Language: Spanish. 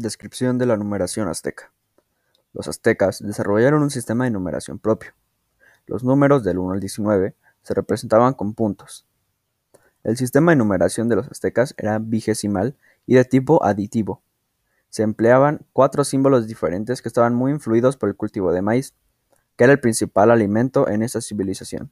Descripción de la numeración azteca. Los aztecas desarrollaron un sistema de numeración propio. Los números del 1 al 19 se representaban con puntos. El sistema de numeración de los aztecas era vigesimal y de tipo aditivo. Se empleaban cuatro símbolos diferentes que estaban muy influidos por el cultivo de maíz, que era el principal alimento en esta civilización.